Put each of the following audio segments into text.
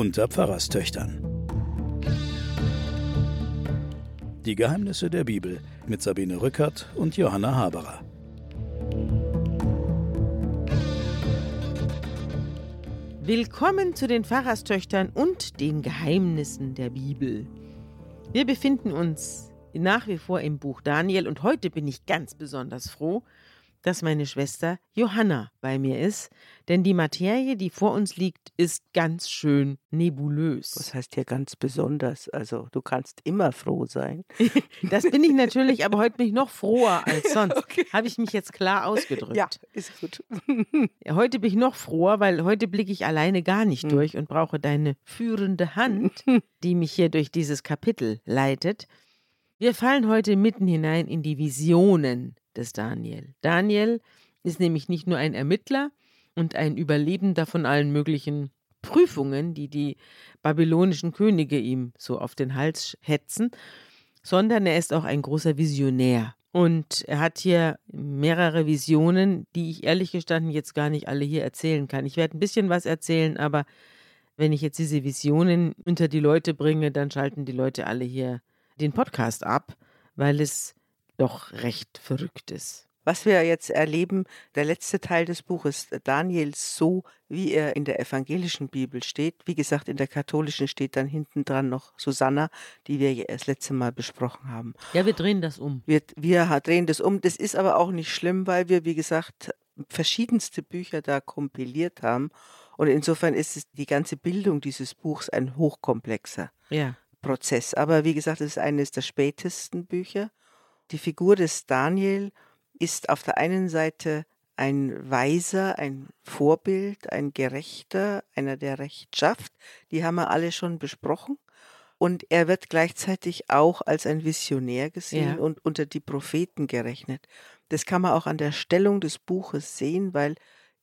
unter Pfarrerstöchtern. Die Geheimnisse der Bibel mit Sabine Rückert und Johanna Haberer. Willkommen zu den Pfarrerstöchtern und den Geheimnissen der Bibel. Wir befinden uns nach wie vor im Buch Daniel und heute bin ich ganz besonders froh, dass meine Schwester Johanna bei mir ist, denn die Materie, die vor uns liegt, ist ganz schön nebulös. Was heißt hier ganz besonders? Also du kannst immer froh sein. das bin ich natürlich, aber heute bin ich noch froher als sonst. Okay. Habe ich mich jetzt klar ausgedrückt. Ja, ist gut. heute bin ich noch froher, weil heute blicke ich alleine gar nicht hm. durch und brauche deine führende Hand, die mich hier durch dieses Kapitel leitet. Wir fallen heute mitten hinein in die Visionen des Daniel. Daniel ist nämlich nicht nur ein Ermittler und ein Überlebender von allen möglichen Prüfungen, die die babylonischen Könige ihm so auf den Hals hetzen, sondern er ist auch ein großer Visionär. Und er hat hier mehrere Visionen, die ich ehrlich gestanden jetzt gar nicht alle hier erzählen kann. Ich werde ein bisschen was erzählen, aber wenn ich jetzt diese Visionen unter die Leute bringe, dann schalten die Leute alle hier den Podcast ab, weil es doch recht Verrücktes. Was wir jetzt erleben, der letzte Teil des Buches Daniel, so wie er in der evangelischen Bibel steht. Wie gesagt, in der katholischen steht dann hinten dran noch Susanna, die wir das letzte Mal besprochen haben. Ja, wir drehen das um. Wir, wir drehen das um. Das ist aber auch nicht schlimm, weil wir, wie gesagt, verschiedenste Bücher da kompiliert haben. Und insofern ist es die ganze Bildung dieses Buchs ein hochkomplexer ja. Prozess. Aber wie gesagt, es ist eines der spätesten Bücher. Die Figur des Daniel ist auf der einen Seite ein Weiser, ein Vorbild, ein Gerechter, einer, der Recht schafft. Die haben wir alle schon besprochen. Und er wird gleichzeitig auch als ein Visionär gesehen ja. und unter die Propheten gerechnet. Das kann man auch an der Stellung des Buches sehen, weil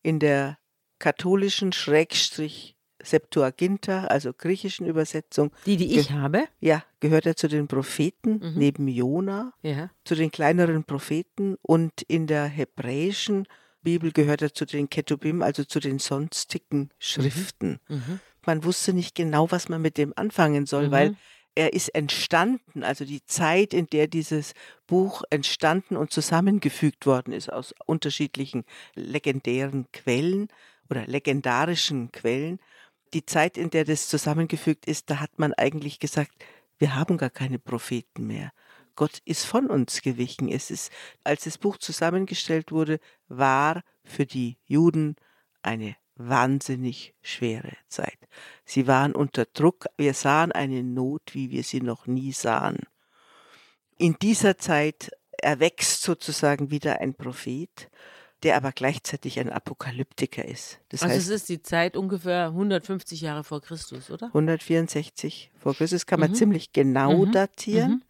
in der katholischen Schrägstrich Septuaginta, also griechischen Übersetzung. Die, die ich habe? Ja, gehört er zu den Propheten, mhm. neben Jona, ja. zu den kleineren Propheten. Und in der hebräischen Bibel gehört er zu den Ketubim, also zu den sonstigen Schriften. Mhm. Mhm. Man wusste nicht genau, was man mit dem anfangen soll, weil mhm. er ist entstanden, also die Zeit, in der dieses Buch entstanden und zusammengefügt worden ist aus unterschiedlichen legendären Quellen oder legendarischen Quellen die Zeit, in der das zusammengefügt ist, da hat man eigentlich gesagt, wir haben gar keine Propheten mehr. Gott ist von uns gewichen. Es ist, als das Buch zusammengestellt wurde, war für die Juden eine wahnsinnig schwere Zeit. Sie waren unter Druck. Wir sahen eine Not, wie wir sie noch nie sahen. In dieser Zeit erwächst sozusagen wieder ein Prophet der aber gleichzeitig ein Apokalyptiker ist. Das also heißt, es ist die Zeit ungefähr 150 Jahre vor Christus, oder? 164 vor Christus kann man mhm. ziemlich genau mhm. datieren. Mhm.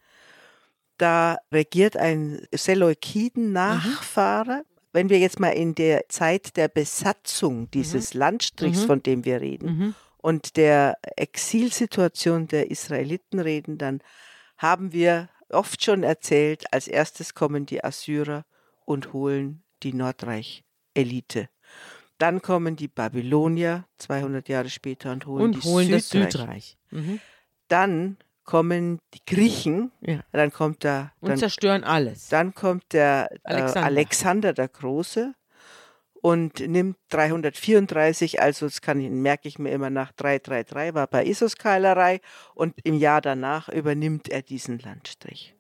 Da regiert ein Seleukiden-Nachfahre. Mhm. Wenn wir jetzt mal in der Zeit der Besatzung dieses mhm. Landstrichs, mhm. von dem wir reden, und der Exilsituation der Israeliten reden, dann haben wir oft schon erzählt, als erstes kommen die Assyrer und holen die Nordreich-Elite. Dann kommen die Babylonier 200 Jahre später und holen, und holen Südreich. das Südreich. Mhm. Dann kommen die Griechen, ja. dann kommt der und dann, zerstören alles. Dann kommt der Alexander. Äh, Alexander der Große und nimmt 334, also das kann ich, merke ich mir immer nach 333 war bei Issos-Keilerei und im Jahr danach übernimmt er diesen Landstrich.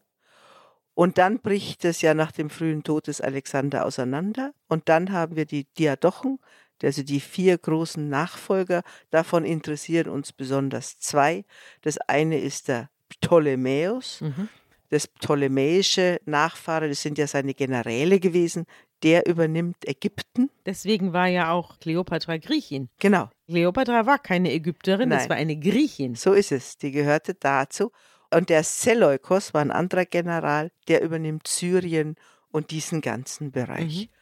Und dann bricht es ja nach dem frühen Tod des Alexander auseinander. Und dann haben wir die Diadochen, also die vier großen Nachfolger. Davon interessieren uns besonders zwei. Das eine ist der Ptolemäus. Mhm. Das ptolemäische Nachfahre, das sind ja seine Generäle gewesen, der übernimmt Ägypten. Deswegen war ja auch Kleopatra Griechin. Genau. Kleopatra war keine Ägypterin, Nein. das war eine Griechin. So ist es. Die gehörte dazu. Und der Seleukos war ein anderer General, der übernimmt Syrien und diesen ganzen Bereich. Mhm.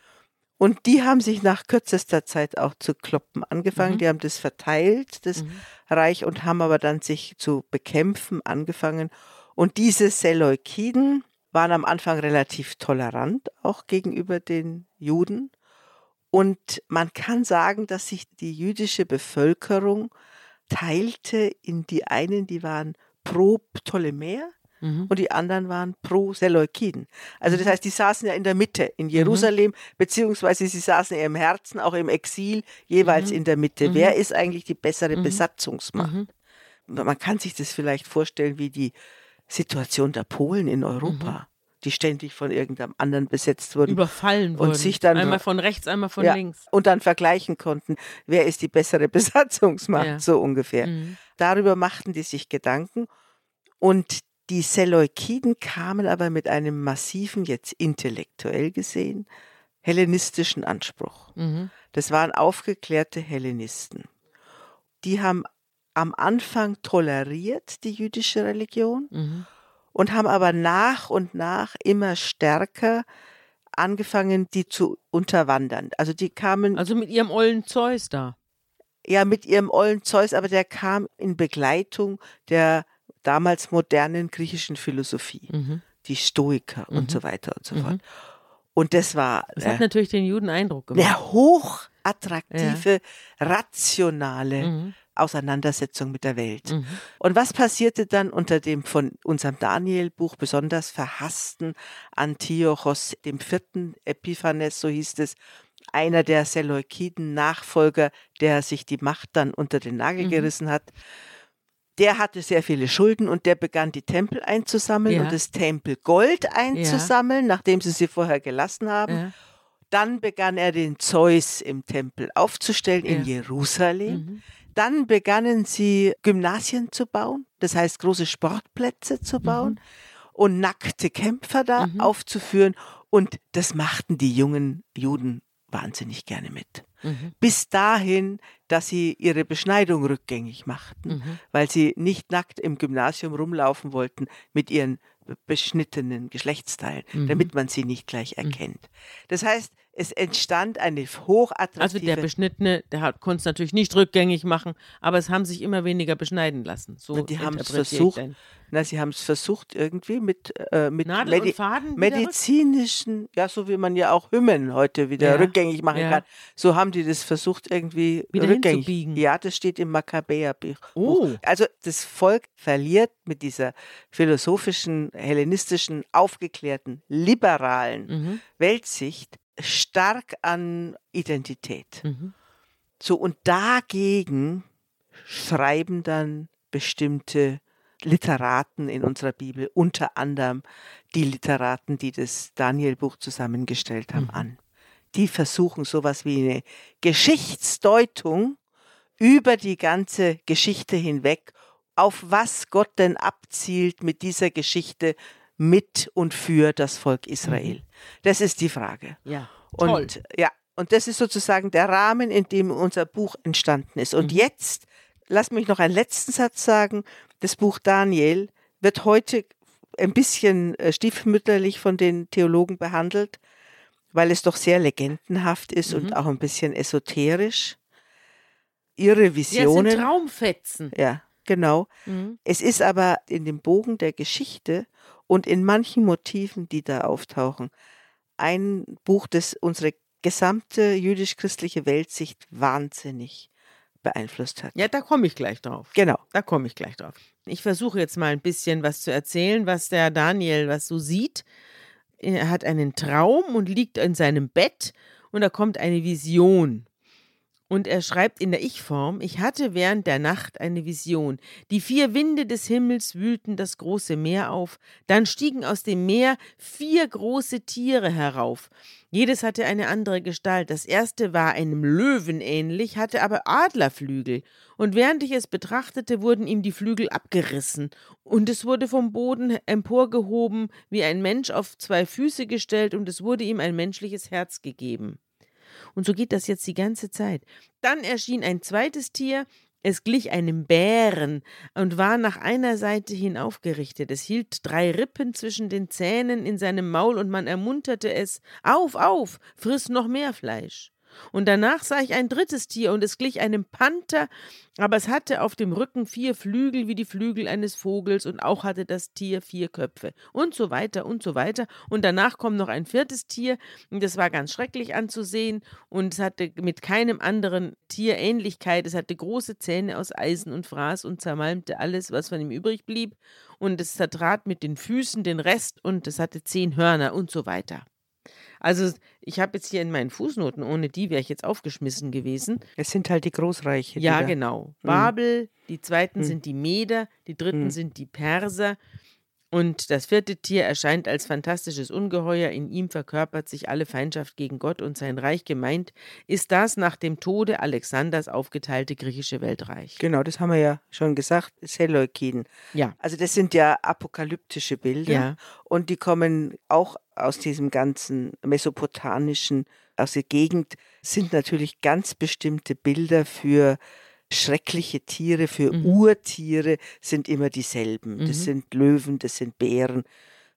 Und die haben sich nach kürzester Zeit auch zu kloppen angefangen. Mhm. Die haben das verteilt, das mhm. Reich, und haben aber dann sich zu bekämpfen angefangen. Und diese Seleukiden waren am Anfang relativ tolerant, auch gegenüber den Juden. Und man kann sagen, dass sich die jüdische Bevölkerung teilte in die einen, die waren pro Ptolemäer mhm. und die anderen waren pro Seleukiden. Also das mhm. heißt, die saßen ja in der Mitte in Jerusalem, mhm. beziehungsweise sie saßen ja im Herzen, auch im Exil, jeweils mhm. in der Mitte. Wer mhm. ist eigentlich die bessere Besatzungsmacht? Man kann sich das vielleicht vorstellen wie die Situation der Polen in Europa die ständig von irgendeinem anderen besetzt wurden. Überfallen wurden. Und sich dann einmal von rechts, einmal von ja, links. Und dann vergleichen konnten, wer ist die bessere Besatzungsmacht, ja. so ungefähr. Mhm. Darüber machten die sich Gedanken. Und die Seleukiden kamen aber mit einem massiven, jetzt intellektuell gesehen, hellenistischen Anspruch. Mhm. Das waren aufgeklärte Hellenisten. Die haben am Anfang toleriert die jüdische Religion mhm. Und haben aber nach und nach immer stärker angefangen, die zu unterwandern. Also die kamen. Also mit ihrem ollen Zeus da. Ja, mit ihrem ollen Zeus, aber der kam in Begleitung der damals modernen griechischen Philosophie, mhm. die Stoiker mhm. und so weiter und so mhm. fort. Und das war. Das hat äh, natürlich den Juden Eindruck gemacht. Eine hochattraktive, ja. rationale mhm. Auseinandersetzung mit der Welt. Mhm. Und was passierte dann unter dem von unserem Daniel-Buch besonders verhassten Antiochos dem vierten Epiphanes, so hieß es, einer der Seleukiden-Nachfolger, der sich die Macht dann unter den Nagel mhm. gerissen hat der hatte sehr viele Schulden und der begann die Tempel einzusammeln ja. und das Tempelgold einzusammeln, ja. nachdem sie sie vorher gelassen haben. Ja. Dann begann er den Zeus im Tempel aufzustellen in Jerusalem. Mhm. Dann begannen sie Gymnasien zu bauen, das heißt große Sportplätze zu bauen mhm. und nackte Kämpfer da mhm. aufzuführen. Und das machten die jungen Juden wahnsinnig gerne mit. Mhm. Bis dahin, dass sie ihre Beschneidung rückgängig machten, mhm. weil sie nicht nackt im Gymnasium rumlaufen wollten mit ihren beschnittenen Geschlechtsteilen, mhm. damit man sie nicht gleich mhm. erkennt. Das heißt, es entstand eine hochattraktive... Also der Beschnittene, der konnte es natürlich nicht rückgängig machen, aber es haben sich immer weniger beschneiden lassen. So die haben es versucht, na, sie haben es versucht irgendwie mit, äh, mit Medi medizinischen, ja, so wie man ja auch Hymnen heute wieder ja. rückgängig machen ja. kann. So haben die das versucht irgendwie wieder rückgängig. Hinzubiegen. Ja, das steht im Makkabäerbuch. Oh. Also das Volk verliert mit dieser philosophischen, hellenistischen, aufgeklärten, liberalen mhm. Weltsicht stark an Identität. Mhm. So, und dagegen schreiben dann bestimmte Literaten in unserer Bibel, unter anderem die Literaten, die das Daniel-Buch zusammengestellt haben, mhm. an. Die versuchen sowas wie eine Geschichtsdeutung über die ganze Geschichte hinweg, auf was Gott denn abzielt mit dieser Geschichte mit und für das Volk Israel. Mhm. Das ist die Frage. Ja. Und toll. ja, und das ist sozusagen der Rahmen, in dem unser Buch entstanden ist. Und mhm. jetzt, lass mich noch einen letzten Satz sagen. Das Buch Daniel wird heute ein bisschen äh, stiefmütterlich von den Theologen behandelt, weil es doch sehr legendenhaft ist mhm. und auch ein bisschen esoterisch. Ihre Visionen. Ja, sind Traumfetzen. Ja, genau. Mhm. Es ist aber in dem Bogen der Geschichte und in manchen Motiven, die da auftauchen, ein Buch, das unsere gesamte jüdisch-christliche Weltsicht wahnsinnig beeinflusst hat. Ja, da komme ich gleich drauf. Genau. Da komme ich gleich drauf. Ich versuche jetzt mal ein bisschen was zu erzählen, was der Daniel was so sieht. Er hat einen Traum und liegt in seinem Bett und da kommt eine Vision. Und er schreibt in der Ich-Form, ich hatte während der Nacht eine Vision. Die vier Winde des Himmels wühlten das große Meer auf, dann stiegen aus dem Meer vier große Tiere herauf. Jedes hatte eine andere Gestalt. Das erste war einem Löwen ähnlich, hatte aber Adlerflügel. Und während ich es betrachtete, wurden ihm die Flügel abgerissen. Und es wurde vom Boden emporgehoben, wie ein Mensch auf zwei Füße gestellt, und es wurde ihm ein menschliches Herz gegeben. Und so geht das jetzt die ganze Zeit. Dann erschien ein zweites Tier, es glich einem Bären und war nach einer Seite hin aufgerichtet. Es hielt drei Rippen zwischen den Zähnen in seinem Maul und man ermunterte es: Auf, auf, friss noch mehr Fleisch. Und danach sah ich ein drittes Tier, und es glich einem Panther, aber es hatte auf dem Rücken vier Flügel wie die Flügel eines Vogels, und auch hatte das Tier vier Köpfe. Und so weiter und so weiter. Und danach kommt noch ein viertes Tier, und das war ganz schrecklich anzusehen, und es hatte mit keinem anderen Tier Ähnlichkeit. Es hatte große Zähne aus Eisen und Fraß und zermalmte alles, was von ihm übrig blieb. Und es zertrat mit den Füßen den Rest, und es hatte zehn Hörner und so weiter. Also ich habe jetzt hier in meinen Fußnoten, ohne die wäre ich jetzt aufgeschmissen gewesen. Es sind halt die Großreiche. Ja, genau. Mhm. Babel, die zweiten mhm. sind die Meder, die dritten mhm. sind die Perser und das vierte Tier erscheint als fantastisches Ungeheuer, in ihm verkörpert sich alle Feindschaft gegen Gott und sein Reich gemeint, ist das nach dem Tode Alexanders aufgeteilte griechische Weltreich. Genau, das haben wir ja schon gesagt, Seleukiden. Ja. Also das sind ja apokalyptische Bilder ja. und die kommen auch aus diesem ganzen mesopotamischen, aus der Gegend, sind natürlich ganz bestimmte Bilder für schreckliche Tiere, für mhm. Urtiere sind immer dieselben. Mhm. Das sind Löwen, das sind Bären.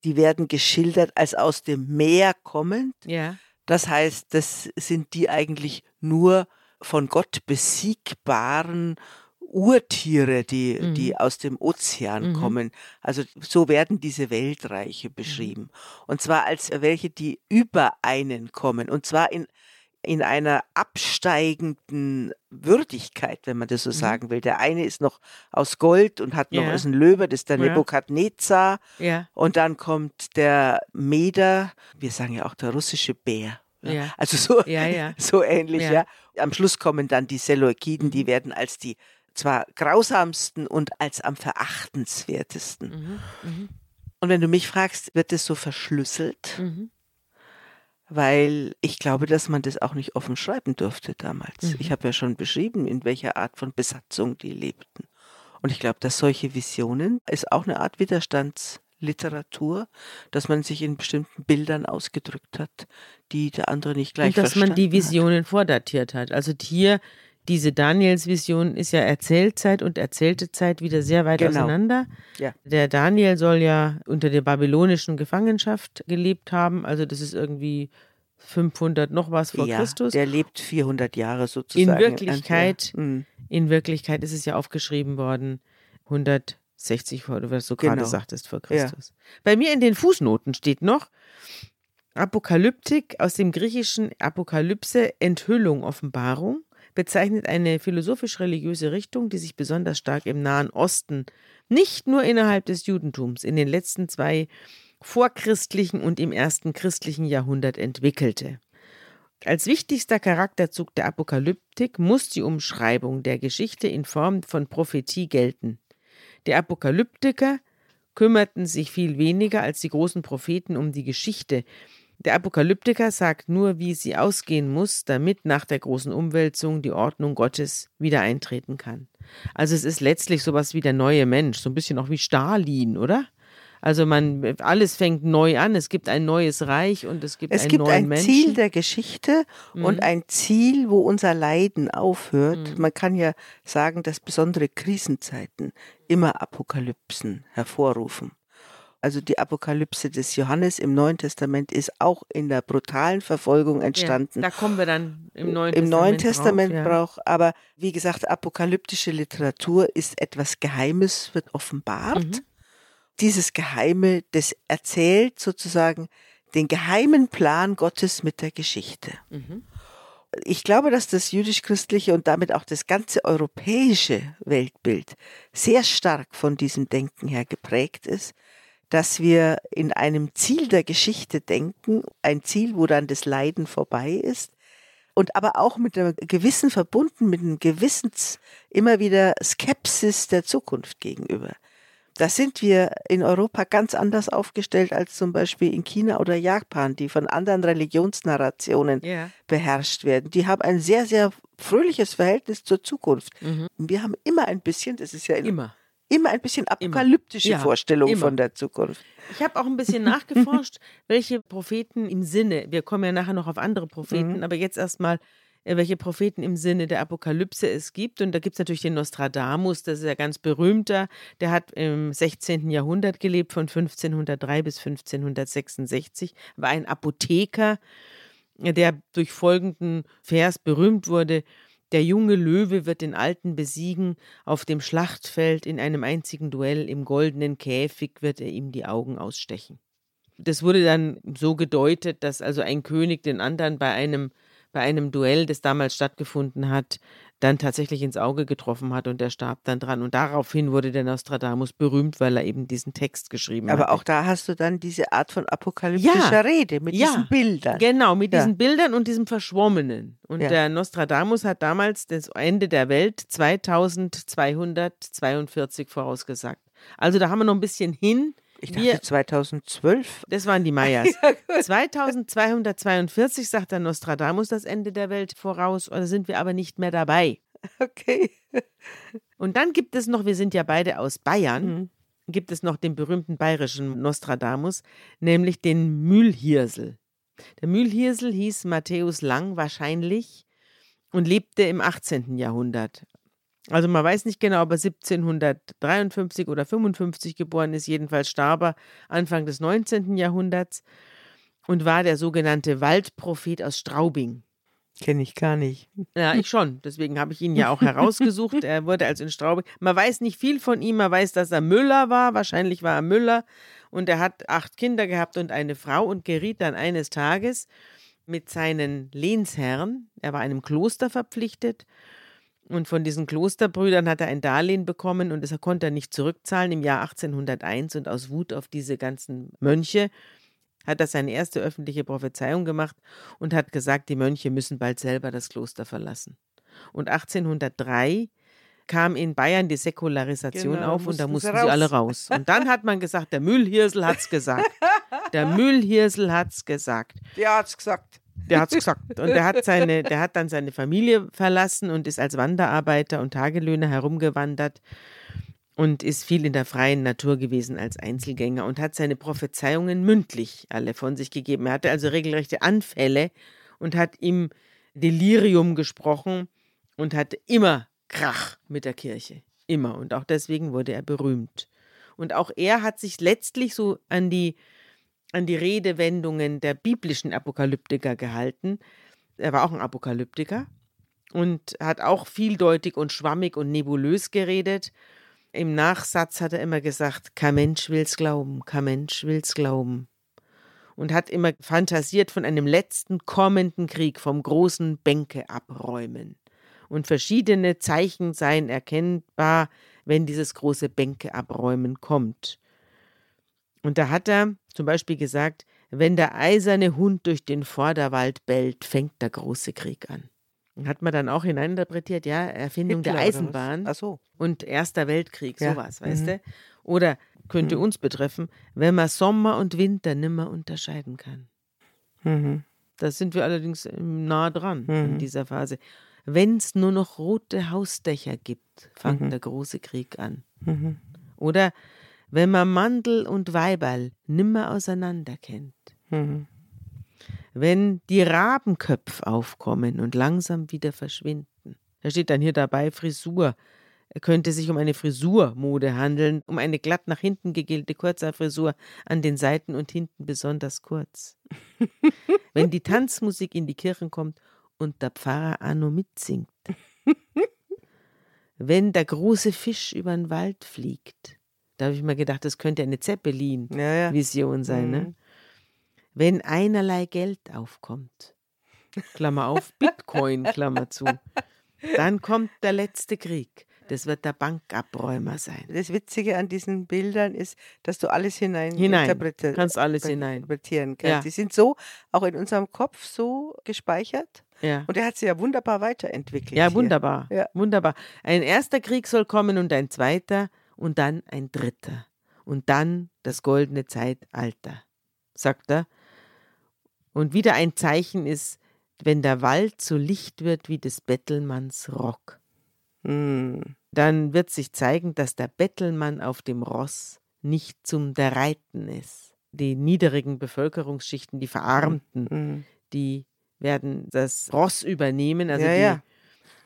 Die werden geschildert als aus dem Meer kommend. Ja. Das heißt, das sind die eigentlich nur von Gott besiegbaren Urtiere, die, mhm. die aus dem Ozean mhm. kommen. Also so werden diese Weltreiche mhm. beschrieben. Und zwar als welche, die über einen kommen. Und zwar in in einer absteigenden Würdigkeit, wenn man das so mhm. sagen will. Der eine ist noch aus Gold und hat noch ja. ist ein Löwe, das ist der ja. Nebukadnezar. Ja. Und dann kommt der Meder, wir sagen ja auch der russische Bär. Ja. Also so, ja, ja. so ähnlich, ja. Am Schluss kommen dann die Seleukiden, die mhm. werden als die zwar grausamsten und als am verachtenswertesten. Mhm. Mhm. Und wenn du mich fragst, wird es so verschlüsselt? Mhm weil ich glaube, dass man das auch nicht offen schreiben durfte damals. Mhm. Ich habe ja schon beschrieben, in welcher Art von Besatzung die lebten. Und ich glaube, dass solche Visionen ist auch eine Art Widerstandsliteratur, dass man sich in bestimmten Bildern ausgedrückt hat, die der andere nicht gleich Und dass man die Visionen hat. vordatiert hat. Also hier diese Daniels-Vision ist ja Erzählzeit und erzählte Zeit wieder sehr weit genau. auseinander. Ja. Der Daniel soll ja unter der babylonischen Gefangenschaft gelebt haben, also das ist irgendwie 500 noch was vor ja, Christus. Der lebt 400 Jahre sozusagen. In Wirklichkeit, mhm. in Wirklichkeit ist es ja aufgeschrieben worden 160 vor, was du genau. gerade sagtest vor Christus. Ja. Bei mir in den Fußnoten steht noch Apokalyptik aus dem griechischen Apokalypse Enthüllung Offenbarung bezeichnet eine philosophisch-religiöse Richtung, die sich besonders stark im Nahen Osten, nicht nur innerhalb des Judentums, in den letzten zwei vorchristlichen und im ersten christlichen Jahrhundert entwickelte. Als wichtigster Charakterzug der Apokalyptik muss die Umschreibung der Geschichte in Form von Prophetie gelten. Die Apokalyptiker kümmerten sich viel weniger als die großen Propheten um die Geschichte, der Apokalyptiker sagt nur, wie sie ausgehen muss, damit nach der großen Umwälzung die Ordnung Gottes wieder eintreten kann. Also es ist letztlich sowas wie der neue Mensch, so ein bisschen auch wie Stalin, oder? Also man alles fängt neu an, es gibt ein neues Reich und es gibt es einen gibt neuen ein Menschen. Ziel der Geschichte mhm. und ein Ziel, wo unser Leiden aufhört. Mhm. Man kann ja sagen, dass besondere Krisenzeiten immer Apokalypsen hervorrufen. Also die Apokalypse des Johannes im Neuen Testament ist auch in der brutalen Verfolgung entstanden. Ja, da kommen wir dann im Neuen Im Testament. Neuen Testament drauf, ja. braucht, aber wie gesagt, apokalyptische Literatur ist etwas Geheimes, wird offenbart. Mhm. Dieses Geheime, das erzählt sozusagen den geheimen Plan Gottes mit der Geschichte. Mhm. Ich glaube, dass das jüdisch-christliche und damit auch das ganze europäische Weltbild sehr stark von diesem Denken her geprägt ist dass wir in einem Ziel der Geschichte denken, ein Ziel, wo dann das Leiden vorbei ist und aber auch mit einem gewissen verbunden, mit einem gewissen immer wieder Skepsis der Zukunft gegenüber. Da sind wir in Europa ganz anders aufgestellt als zum Beispiel in China oder Japan, die von anderen Religionsnarrationen yeah. beherrscht werden. Die haben ein sehr, sehr fröhliches Verhältnis zur Zukunft. Mhm. Wir haben immer ein bisschen, das ist ja immer immer ein bisschen apokalyptische ja, Vorstellung immer. von der Zukunft. Ich habe auch ein bisschen nachgeforscht, welche Propheten im Sinne, wir kommen ja nachher noch auf andere Propheten, mhm. aber jetzt erstmal, äh, welche Propheten im Sinne der Apokalypse es gibt. Und da gibt es natürlich den Nostradamus, das ist ja ganz berühmter. Der hat im 16. Jahrhundert gelebt, von 1503 bis 1566, war ein Apotheker der durch folgenden Vers berühmt wurde. Der junge Löwe wird den Alten besiegen, auf dem Schlachtfeld in einem einzigen Duell, im goldenen Käfig wird er ihm die Augen ausstechen. Das wurde dann so gedeutet, dass also ein König den anderen bei einem, bei einem Duell, das damals stattgefunden hat, dann tatsächlich ins Auge getroffen hat und der starb dann dran. Und daraufhin wurde der Nostradamus berühmt, weil er eben diesen Text geschrieben hat. Aber auch da hast du dann diese Art von apokalyptischer ja, Rede mit ja, diesen Bildern. Genau, mit ja. diesen Bildern und diesem Verschwommenen. Und der Nostradamus hat damals das Ende der Welt 2242 vorausgesagt. Also da haben wir noch ein bisschen hin. Ich dachte wir, 2012. Das waren die Mayas. ja, 2242 sagt der Nostradamus das Ende der Welt voraus, oder sind wir aber nicht mehr dabei. Okay. Und dann gibt es noch, wir sind ja beide aus Bayern, mhm. gibt es noch den berühmten bayerischen Nostradamus, nämlich den Mühlhirsel. Der Mühlhirsel hieß Matthäus Lang wahrscheinlich und lebte im 18. Jahrhundert. Also man weiß nicht genau, ob er 1753 oder 55 geboren ist. Jedenfalls starb er Anfang des 19. Jahrhunderts und war der sogenannte Waldprophet aus Straubing. Kenne ich gar nicht. Ja, ich schon. Deswegen habe ich ihn ja auch herausgesucht. er wurde also in Straubing. Man weiß nicht viel von ihm. Man weiß, dass er Müller war. Wahrscheinlich war er Müller. Und er hat acht Kinder gehabt und eine Frau und geriet dann eines Tages mit seinen Lehnsherren, er war einem Kloster verpflichtet, und von diesen Klosterbrüdern hat er ein Darlehen bekommen und das konnte er nicht zurückzahlen im Jahr 1801. Und aus Wut auf diese ganzen Mönche hat er seine erste öffentliche Prophezeiung gemacht und hat gesagt, die Mönche müssen bald selber das Kloster verlassen. Und 1803 kam in Bayern die Säkularisation genau, auf und da mussten sie, sie alle raus. Und dann hat man gesagt, der Mühlhirsel hat's gesagt. Der Mühlhirsel hat's gesagt. Der hat's gesagt. Der hat es gesagt. Und der hat, seine, der hat dann seine Familie verlassen und ist als Wanderarbeiter und Tagelöhner herumgewandert und ist viel in der freien Natur gewesen als Einzelgänger und hat seine Prophezeiungen mündlich alle von sich gegeben. Er hatte also regelrechte Anfälle und hat im Delirium gesprochen und hatte immer Krach mit der Kirche. Immer. Und auch deswegen wurde er berühmt. Und auch er hat sich letztlich so an die an die Redewendungen der biblischen Apokalyptiker gehalten. Er war auch ein Apokalyptiker und hat auch vieldeutig und schwammig und nebulös geredet. Im Nachsatz hat er immer gesagt, kein Mensch will's glauben, kein Mensch will's glauben. Und hat immer fantasiert von einem letzten kommenden Krieg, vom großen Bänke abräumen. Und verschiedene Zeichen seien erkennbar, wenn dieses große Bänke abräumen kommt. Und da hat er zum Beispiel gesagt, wenn der eiserne Hund durch den Vorderwald bellt, fängt der große Krieg an. Hat man dann auch hineininterpretiert, ja, Erfindung Hitler der Eisenbahn Ach so. und Erster Weltkrieg, ja. sowas, weißt mhm. du? Oder könnte mhm. uns betreffen, wenn man Sommer und Winter nimmer unterscheiden kann. Mhm. Da sind wir allerdings nah dran in mhm. dieser Phase. Wenn es nur noch rote Hausdächer gibt, fängt mhm. der große Krieg an. Mhm. Oder wenn man Mandel und Weiberl nimmer auseinander kennt. Mhm. Wenn die Rabenköpfe aufkommen und langsam wieder verschwinden. Da steht dann hier dabei Frisur. Es könnte sich um eine Frisurmode handeln, um eine glatt nach hinten gegelte Kurzhaarfrisur an den Seiten und hinten besonders kurz. Wenn die Tanzmusik in die Kirchen kommt und der Pfarrer Anno mitsingt. Wenn der große Fisch über den Wald fliegt da habe ich mir gedacht, das könnte eine Zeppelin-Vision ja, ja. sein. Ne? Mhm. Wenn einerlei Geld aufkommt, Klammer auf, Bitcoin, Klammer zu, dann kommt der letzte Krieg. Das wird der Bankabräumer sein. Das Witzige an diesen Bildern ist, dass du alles hinein, hinein interpretieren kannst. Alles hinein. Interpretieren kannst. Ja. Die sind so auch in unserem Kopf so gespeichert. Ja. Und er hat sie ja wunderbar weiterentwickelt. Ja, wunderbar. Ja. Wunderbar. Ein erster Krieg soll kommen und ein zweiter und dann ein dritter und dann das goldene Zeitalter, sagt er. Und wieder ein Zeichen ist, wenn der Wald so licht wird wie des Bettelmanns Rock. Mm. Dann wird sich zeigen, dass der Bettelmann auf dem Ross nicht zum der Reiten ist. Die niedrigen Bevölkerungsschichten, die Verarmten, mm. die werden das Ross übernehmen, also ja, die ja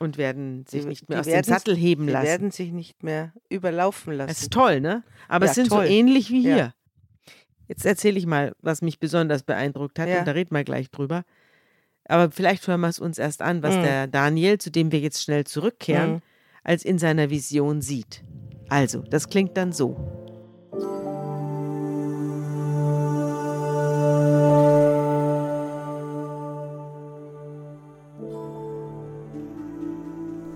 und werden sich nicht mehr aus dem Sattel heben lassen. Die werden sich nicht mehr überlaufen lassen. Das ist toll, ne? Aber ja, es sind toll. so ähnlich wie hier. Ja. Jetzt erzähle ich mal, was mich besonders beeindruckt hat, ja. und da reden wir gleich drüber. Aber vielleicht hören wir es uns erst an, was mhm. der Daniel, zu dem wir jetzt schnell zurückkehren, mhm. als in seiner Vision sieht. Also, das klingt dann so.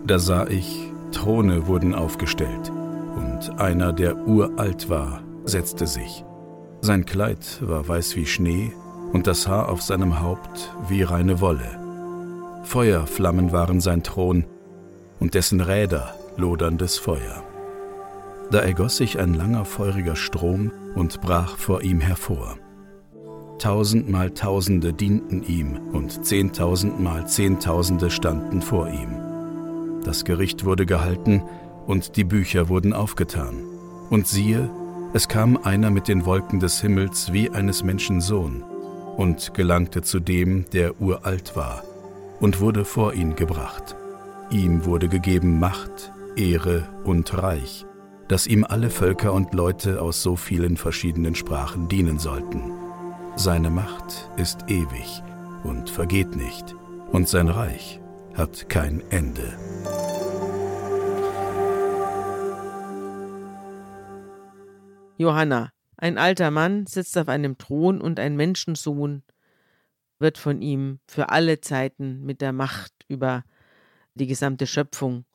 Da sah ich, Throne wurden aufgestellt, und einer, der uralt war, setzte sich. Sein Kleid war weiß wie Schnee und das Haar auf seinem Haupt wie reine Wolle. Feuerflammen waren sein Thron und dessen Räder loderndes Feuer. Da ergoss sich ein langer feuriger Strom und brach vor ihm hervor. Tausendmal Tausende dienten ihm und zehntausendmal Zehntausende standen vor ihm. Das Gericht wurde gehalten und die Bücher wurden aufgetan. Und siehe, es kam einer mit den Wolken des Himmels wie eines Menschen Sohn und gelangte zu dem, der uralt war, und wurde vor ihn gebracht. Ihm wurde gegeben Macht, Ehre und Reich, dass ihm alle Völker und Leute aus so vielen verschiedenen Sprachen dienen sollten. Seine Macht ist ewig und vergeht nicht, und sein Reich hat kein Ende. Johanna, ein alter Mann sitzt auf einem Thron und ein Menschensohn wird von ihm für alle Zeiten mit der Macht über die gesamte Schöpfung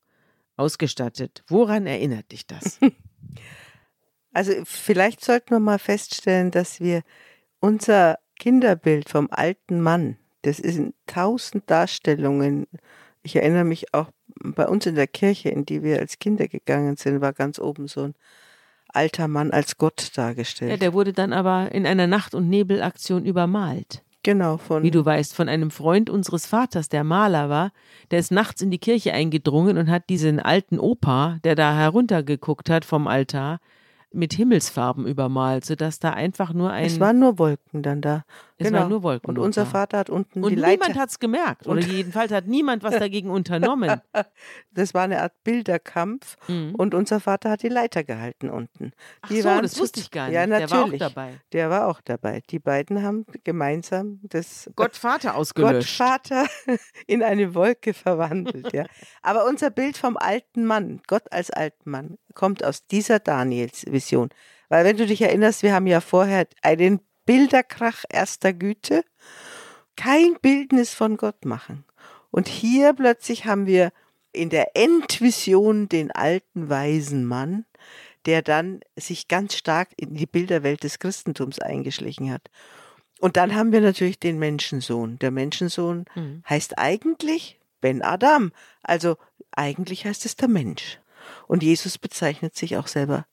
ausgestattet. Woran erinnert dich das? Also vielleicht sollten wir mal feststellen, dass wir unser Kinderbild vom alten Mann, das ist in tausend Darstellungen. Ich erinnere mich auch bei uns in der Kirche, in die wir als Kinder gegangen sind, war ganz oben so ein alter Mann als Gott dargestellt. Ja, der wurde dann aber in einer Nacht- und Nebelaktion übermalt. Genau, von. Wie du weißt, von einem Freund unseres Vaters, der Maler war, der ist nachts in die Kirche eingedrungen und hat diesen alten Opa, der da heruntergeguckt hat vom Altar, mit Himmelsfarben übermalt, sodass da einfach nur ein. Es waren nur Wolken dann da. Es genau. waren nur Wolken. Und unser. Vater hat unten und die Leiter. Und niemand hat es gemerkt. Oder jedenfalls hat niemand was dagegen unternommen. Das war eine Art Bilderkampf. Mhm. Und unser Vater hat die Leiter gehalten unten. Die Ach so, das wusste ich gar nicht. Ja, natürlich. Der war auch dabei. Der war auch dabei. Die beiden haben gemeinsam das Gottvater ausgelöscht. Gottvater in eine Wolke verwandelt. ja. Aber unser Bild vom alten Mann, Gott als alten Mann, kommt aus dieser Daniels-Vision. Weil wenn du dich erinnerst, wir haben ja vorher einen Bilderkrach erster Güte, kein Bildnis von Gott machen. Und hier plötzlich haben wir in der Endvision den alten weisen Mann, der dann sich ganz stark in die Bilderwelt des Christentums eingeschlichen hat. Und dann haben wir natürlich den Menschensohn. Der Menschensohn mhm. heißt eigentlich Ben Adam. Also eigentlich heißt es der Mensch. Und Jesus bezeichnet sich auch selber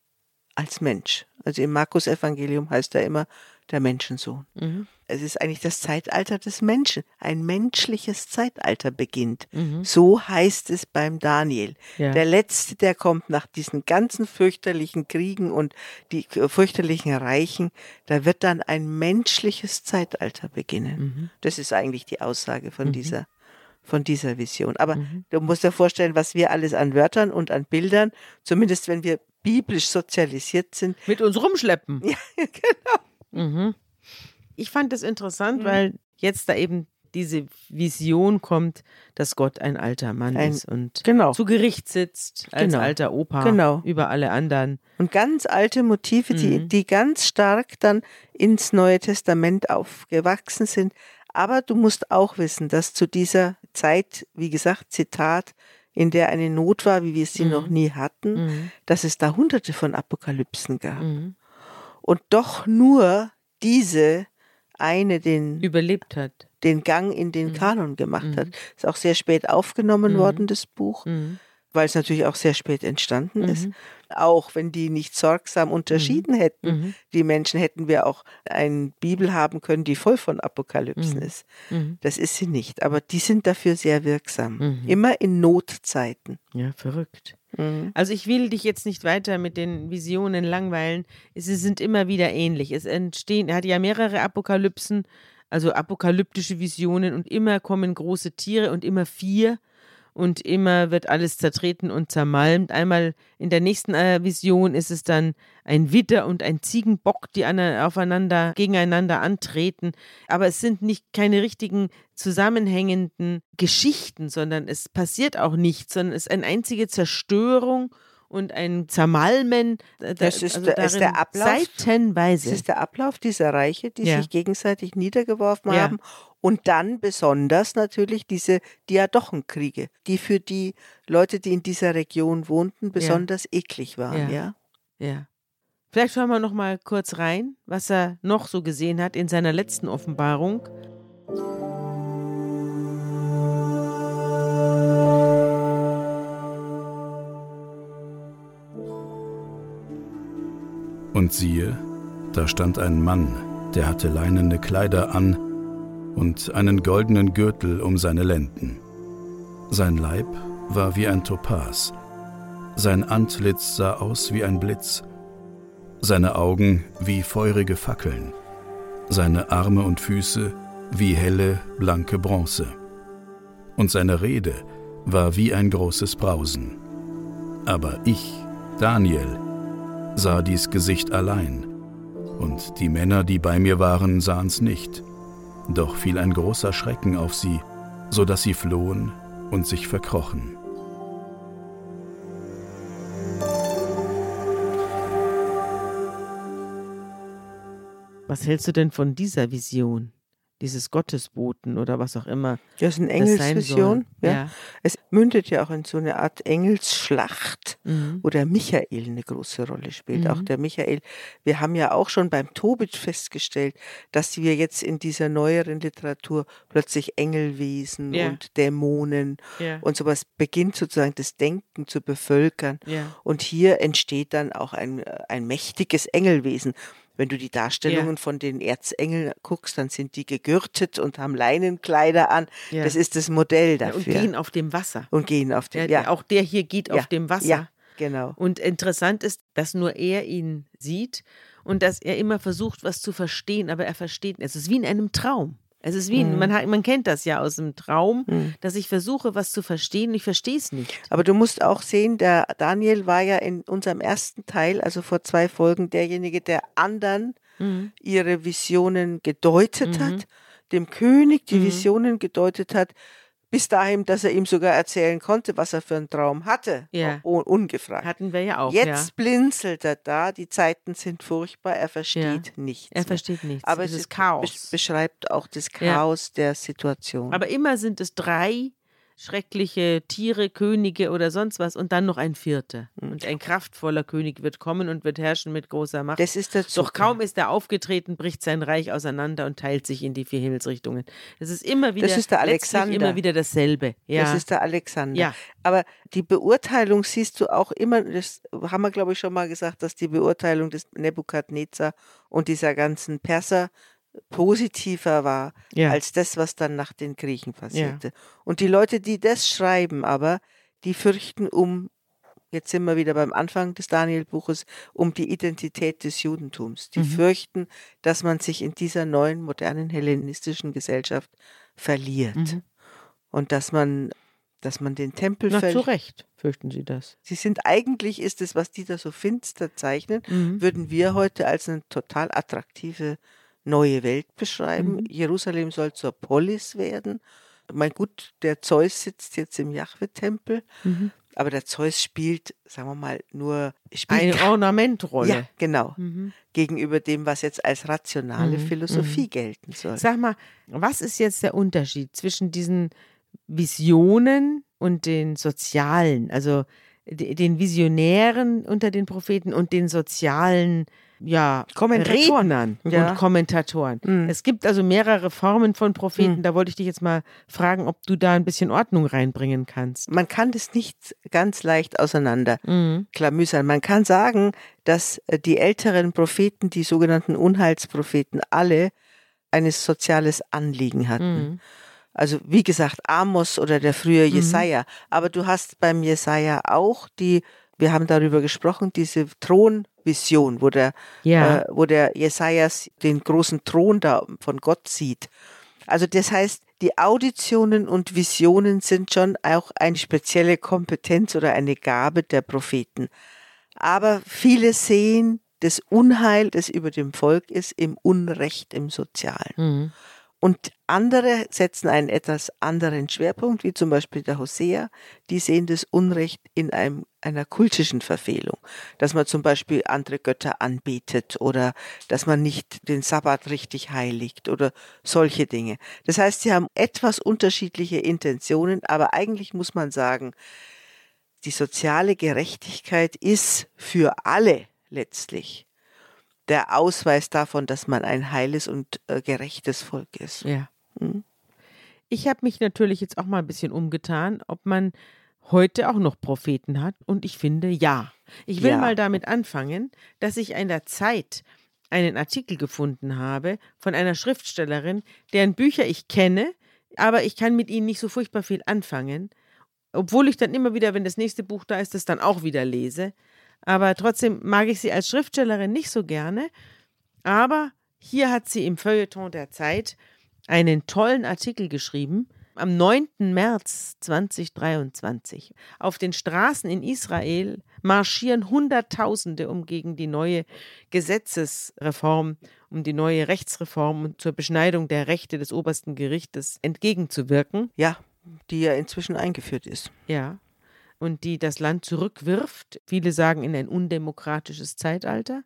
als Mensch. Also im Markus Evangelium heißt er immer der Menschensohn. Mhm. Es ist eigentlich das Zeitalter des Menschen. Ein menschliches Zeitalter beginnt. Mhm. So heißt es beim Daniel. Ja. Der Letzte, der kommt nach diesen ganzen fürchterlichen Kriegen und die fürchterlichen Reichen, da wird dann ein menschliches Zeitalter beginnen. Mhm. Das ist eigentlich die Aussage von mhm. dieser von dieser Vision. Aber mhm. du musst dir vorstellen, was wir alles an Wörtern und an Bildern, zumindest wenn wir biblisch sozialisiert sind. Mit uns rumschleppen. Ja, genau. Mhm. Ich fand das interessant, mhm. weil jetzt da eben diese Vision kommt, dass Gott ein alter Mann ein, ist und genau. zu Gericht sitzt als genau. alter Opa genau. über alle anderen. Und ganz alte Motive, die, mhm. die ganz stark dann ins Neue Testament aufgewachsen sind. Aber du musst auch wissen, dass zu dieser Zeit, wie gesagt, Zitat, in der eine Not war, wie wir sie mhm. noch nie hatten, mhm. dass es da hunderte von Apokalypsen gab. Mhm. Und doch nur diese eine den überlebt hat, den Gang in den mhm. Kanon gemacht hat. Mhm. Ist auch sehr spät aufgenommen mhm. worden, das Buch weil es natürlich auch sehr spät entstanden mhm. ist. Auch wenn die nicht sorgsam unterschieden mhm. hätten, mhm. die Menschen, hätten wir auch eine Bibel haben können, die voll von Apokalypsen mhm. ist. Mhm. Das ist sie nicht, aber die sind dafür sehr wirksam. Immer in Notzeiten. Ja, verrückt. Also ich will dich jetzt nicht weiter mit den Visionen langweilen. Sie sind immer wieder ähnlich. Es entstehen, er hat ja mehrere Apokalypsen, also apokalyptische Visionen und immer kommen große Tiere und immer vier und immer wird alles zertreten und zermalmt. Einmal in der nächsten äh, Vision ist es dann ein Widder und ein Ziegenbock, die aufeinander, gegeneinander antreten. Aber es sind nicht keine richtigen zusammenhängenden Geschichten, sondern es passiert auch nichts, sondern es ist eine einzige Zerstörung und ein Zermalmen. Äh, das ist, also der, ist der Ablauf. Seitenweise. Das ist der Ablauf dieser Reiche, die ja. sich gegenseitig niedergeworfen ja. haben. Und dann besonders natürlich diese Diadochenkriege, die für die Leute, die in dieser Region wohnten, besonders ja. eklig waren. Ja. ja. Vielleicht schauen wir noch mal kurz rein, was er noch so gesehen hat in seiner letzten Offenbarung. Und siehe, da stand ein Mann, der hatte leinene Kleider an und einen goldenen Gürtel um seine Lenden. Sein Leib war wie ein Topas, sein Antlitz sah aus wie ein Blitz, seine Augen wie feurige Fackeln, seine Arme und Füße wie helle, blanke Bronze. Und seine Rede war wie ein großes Brausen. Aber ich, Daniel, sah dies Gesicht allein, und die Männer, die bei mir waren, sahen's nicht. Doch fiel ein großer Schrecken auf sie, so dass sie flohen und sich verkrochen. Was hältst du denn von dieser Vision? dieses Gottesboten oder was auch immer. Das ist eine Engelsvision. Ja. ja. Es mündet ja auch in so eine Art Engelsschlacht, mhm. wo der Michael eine große Rolle spielt. Mhm. Auch der Michael. Wir haben ja auch schon beim Tobit festgestellt, dass wir jetzt in dieser neueren Literatur plötzlich Engelwesen ja. und Dämonen ja. und sowas beginnt sozusagen das Denken zu bevölkern. Und hier entsteht dann auch ein, ein mächtiges Engelwesen. Wenn du die Darstellungen ja. von den Erzengeln guckst, dann sind die gegürtet und haben Leinenkleider an. Ja. Das ist das Modell dafür. und gehen auf dem Wasser. Und gehen auf dem, ja. Auch der hier geht auf dem Wasser. Genau. Und interessant ist, dass nur er ihn sieht und dass er immer versucht, was zu verstehen, aber er versteht nicht. Es ist wie in einem Traum. Es ist wie, mhm. man, hat, man kennt das ja aus dem Traum, mhm. dass ich versuche, was zu verstehen und ich verstehe es nicht. Aber du musst auch sehen, der Daniel war ja in unserem ersten Teil, also vor zwei Folgen, derjenige, der anderen mhm. ihre Visionen gedeutet hat, mhm. dem König die mhm. Visionen gedeutet hat bis dahin, dass er ihm sogar erzählen konnte, was er für einen Traum hatte, ja. ungefragt. Hatten wir ja auch. Jetzt ja. blinzelt er da, die Zeiten sind furchtbar, er versteht ja. nichts. Er versteht nichts. Aber es ist Chaos. beschreibt auch das Chaos der Situation. Aber immer sind es drei schreckliche Tiere, Könige oder sonst was und dann noch ein vierter. Hm. Und ein kraftvoller König wird kommen und wird herrschen mit großer Macht. Das ist das Doch kaum ist er aufgetreten, bricht sein Reich auseinander und teilt sich in die vier Himmelsrichtungen. Das ist immer wieder, das ist der Alexander. immer wieder dasselbe. Ja. Das ist der Alexander. Ja. Aber die Beurteilung siehst du auch immer, das haben wir glaube ich schon mal gesagt, dass die Beurteilung des Nebukadnezar und dieser ganzen Perser positiver war ja. als das, was dann nach den Griechen passierte. Ja. Und die Leute, die das schreiben, aber, die fürchten um, jetzt sind wir wieder beim Anfang des Daniel-Buches, um die Identität des Judentums. Die mhm. fürchten, dass man sich in dieser neuen, modernen, hellenistischen Gesellschaft verliert. Mhm. Und dass man dass man den Tempel Na, zu Recht fürchten Sie das. Sie sind eigentlich, ist es, was die da so finster zeichnen, mhm. würden wir heute als eine total attraktive neue Welt beschreiben. Mhm. Jerusalem soll zur Polis werden. Mein gut, der Zeus sitzt jetzt im Jahwe-Tempel, mhm. aber der Zeus spielt, sagen wir mal, nur eine Ornamentrolle. Ja, genau. Mhm. Gegenüber dem, was jetzt als rationale mhm. Philosophie mhm. gelten soll. Sag mal, was ist jetzt der Unterschied zwischen diesen Visionen und den sozialen, also den Visionären unter den Propheten und den sozialen ja, Rednern ja. und Kommentatoren. Mhm. Es gibt also mehrere Formen von Propheten. Mhm. Da wollte ich dich jetzt mal fragen, ob du da ein bisschen Ordnung reinbringen kannst. Man kann das nicht ganz leicht auseinander mhm. klamüsern. Man kann sagen, dass äh, die älteren Propheten, die sogenannten Unheilspropheten, alle ein soziales Anliegen hatten. Mhm. Also wie gesagt, Amos oder der frühe mhm. Jesaja. Aber du hast beim Jesaja auch die, wir haben darüber gesprochen, diese Thronvision, wo der, ja. äh, wo der Jesajas den großen Thron da von Gott sieht. Also das heißt, die Auditionen und Visionen sind schon auch eine spezielle Kompetenz oder eine Gabe der Propheten. Aber viele sehen das Unheil, das über dem Volk ist, im Unrecht im Sozialen. Mhm. Und andere setzen einen etwas anderen Schwerpunkt, wie zum Beispiel der Hosea, die sehen das Unrecht in einem, einer kultischen Verfehlung, dass man zum Beispiel andere Götter anbetet oder dass man nicht den Sabbat richtig heiligt oder solche Dinge. Das heißt, sie haben etwas unterschiedliche Intentionen, aber eigentlich muss man sagen, die soziale Gerechtigkeit ist für alle letztlich der Ausweis davon, dass man ein heiles und äh, gerechtes Volk ist. Ja. Hm? Ich habe mich natürlich jetzt auch mal ein bisschen umgetan, ob man heute auch noch Propheten hat. Und ich finde, ja. Ich will ja. mal damit anfangen, dass ich in der Zeit einen Artikel gefunden habe von einer Schriftstellerin, deren Bücher ich kenne, aber ich kann mit ihnen nicht so furchtbar viel anfangen. Obwohl ich dann immer wieder, wenn das nächste Buch da ist, das dann auch wieder lese. Aber trotzdem mag ich sie als Schriftstellerin nicht so gerne. Aber hier hat sie im Feuilleton der Zeit einen tollen Artikel geschrieben. Am 9. März 2023. Auf den Straßen in Israel marschieren Hunderttausende, um gegen die neue Gesetzesreform, um die neue Rechtsreform und zur Beschneidung der Rechte des obersten Gerichtes entgegenzuwirken. Ja, die ja inzwischen eingeführt ist. Ja und die das Land zurückwirft. Viele sagen in ein undemokratisches Zeitalter.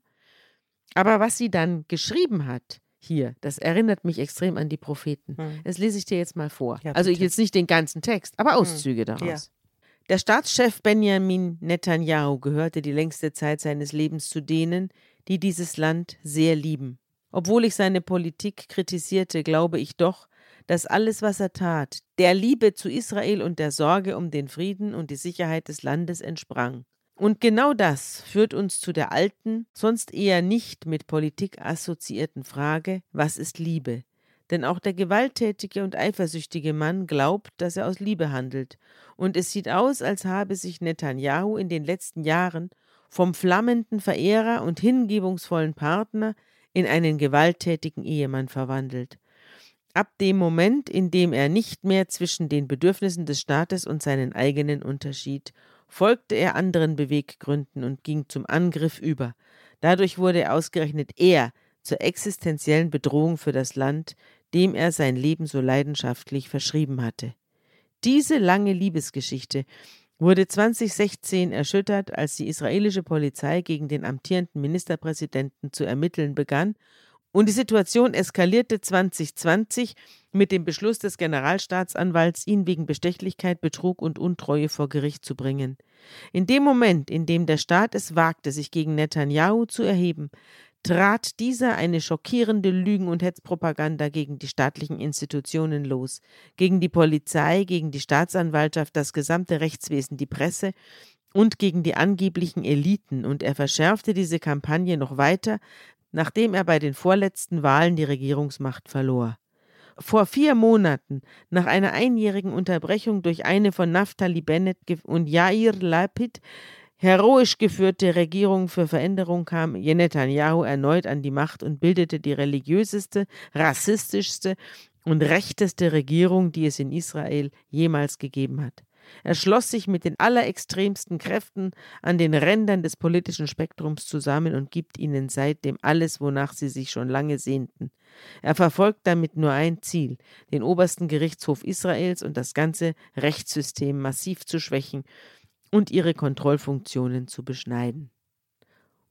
Aber was sie dann geschrieben hat, hier, das erinnert mich extrem an die Propheten. Hm. Das lese ich dir jetzt mal vor. Ja, also jetzt nicht den ganzen Text, aber hm. Auszüge hm. daraus. Ja. Der Staatschef Benjamin Netanyahu gehörte die längste Zeit seines Lebens zu denen, die dieses Land sehr lieben. Obwohl ich seine Politik kritisierte, glaube ich doch, dass alles, was er tat, der Liebe zu Israel und der Sorge um den Frieden und die Sicherheit des Landes entsprang. Und genau das führt uns zu der alten, sonst eher nicht mit Politik assoziierten Frage, was ist Liebe? Denn auch der gewalttätige und eifersüchtige Mann glaubt, dass er aus Liebe handelt, und es sieht aus, als habe sich Netanyahu in den letzten Jahren vom flammenden Verehrer und hingebungsvollen Partner in einen gewalttätigen Ehemann verwandelt. Ab dem Moment, in dem er nicht mehr zwischen den Bedürfnissen des Staates und seinen eigenen unterschied, folgte er anderen Beweggründen und ging zum Angriff über. Dadurch wurde ausgerechnet er zur existenziellen Bedrohung für das Land, dem er sein Leben so leidenschaftlich verschrieben hatte. Diese lange Liebesgeschichte wurde 2016 erschüttert, als die israelische Polizei gegen den amtierenden Ministerpräsidenten zu ermitteln begann und die Situation eskalierte 2020 mit dem Beschluss des Generalstaatsanwalts, ihn wegen Bestechlichkeit, Betrug und Untreue vor Gericht zu bringen. In dem Moment, in dem der Staat es wagte, sich gegen Netanyahu zu erheben, trat dieser eine schockierende Lügen- und Hetzpropaganda gegen die staatlichen Institutionen los, gegen die Polizei, gegen die Staatsanwaltschaft, das gesamte Rechtswesen, die Presse und gegen die angeblichen Eliten, und er verschärfte diese Kampagne noch weiter, nachdem er bei den vorletzten Wahlen die Regierungsmacht verlor. Vor vier Monaten, nach einer einjährigen Unterbrechung durch eine von Naftali Bennett und Yair Lapid heroisch geführte Regierung für Veränderung, kam Netanyahu erneut an die Macht und bildete die religiöseste, rassistischste und rechteste Regierung, die es in Israel jemals gegeben hat. Er schloss sich mit den allerextremsten Kräften an den Rändern des politischen Spektrums zusammen und gibt ihnen seitdem alles, wonach sie sich schon lange sehnten. Er verfolgt damit nur ein Ziel, den obersten Gerichtshof Israels und das ganze Rechtssystem massiv zu schwächen und ihre Kontrollfunktionen zu beschneiden.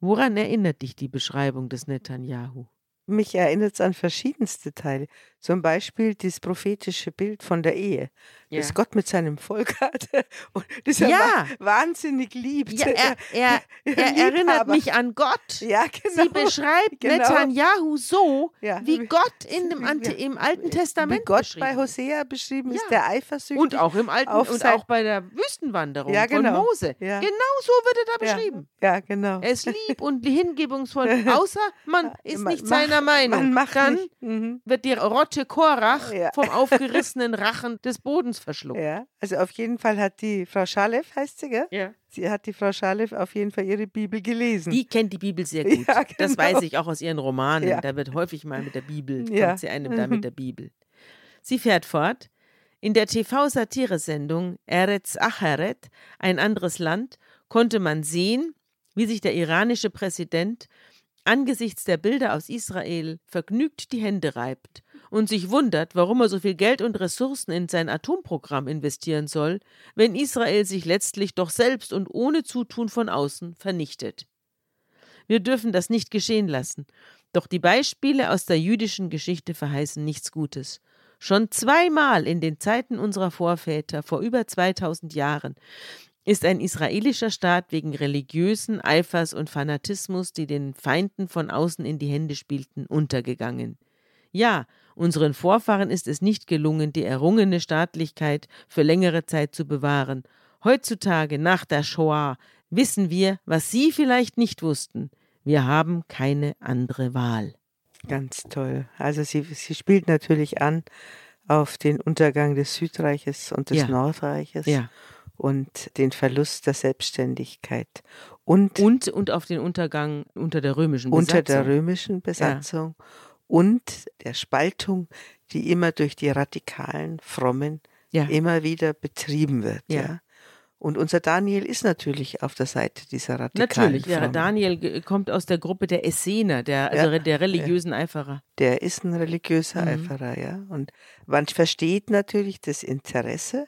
Woran erinnert dich die Beschreibung des Netanyahu? Mich erinnert es an verschiedenste Teile. Zum Beispiel das prophetische Bild von der Ehe, ja. das Gott mit seinem Volk hat und das er ja. wahnsinnig liebt. Ja, er, er, er erinnert mich an Gott. Ja, genau. Sie beschreibt genau. Netanyahu so, ja. wie Gott in dem Ante, im Alten Testament wie Gott bei Hosea beschrieben ist, der eifersüchtig. Und auch im Alten und auch bei der Wüstenwanderung genau. von Mose. Genau so wird er da beschrieben. Ja, genau. Er ist lieb und hingebungsvoll, außer man ist nicht seiner Meinung. Man macht Dann nicht. Mhm. wird die Rotte Ratte Korach ja. vom aufgerissenen Rachen des Bodens verschluckt. Ja, also auf jeden Fall hat die Frau Schalef, heißt sie, gell? Ja. Sie hat die Frau Schalef auf jeden Fall ihre Bibel gelesen. Die kennt die Bibel sehr gut. Ja, genau. Das weiß ich auch aus ihren Romanen. Ja. Da wird häufig mal mit der Bibel, kommt sie einem da mit mhm. der Bibel. Sie fährt fort. In der TV-Satiresendung Eretz Acheret, ein anderes Land, konnte man sehen, wie sich der iranische Präsident angesichts der Bilder aus Israel vergnügt die Hände reibt und sich wundert, warum er so viel Geld und Ressourcen in sein Atomprogramm investieren soll, wenn Israel sich letztlich doch selbst und ohne Zutun von außen vernichtet. Wir dürfen das nicht geschehen lassen, doch die Beispiele aus der jüdischen Geschichte verheißen nichts Gutes. Schon zweimal in den Zeiten unserer Vorväter vor über 2000 Jahren ist ein israelischer Staat wegen religiösen Eifers und Fanatismus, die den Feinden von außen in die Hände spielten, untergegangen. Ja, unseren Vorfahren ist es nicht gelungen, die errungene Staatlichkeit für längere Zeit zu bewahren. Heutzutage, nach der Shoah, wissen wir, was Sie vielleicht nicht wussten. Wir haben keine andere Wahl. Ganz toll. Also sie, sie spielt natürlich an auf den Untergang des Südreiches und des ja. Nordreiches. Ja und den Verlust der Selbstständigkeit. Und, und, und auf den Untergang unter der römischen Besatzung. Unter der römischen Besatzung ja. Und der Spaltung, die immer durch die radikalen Frommen ja. immer wieder betrieben wird. Ja. ja. Und unser Daniel ist natürlich auf der Seite dieser radikalen Natürlich, ja. Daniel kommt aus der Gruppe der Essener, der, also der religiösen Eiferer. Der ist ein religiöser mhm. Eiferer, ja. Und man versteht natürlich das Interesse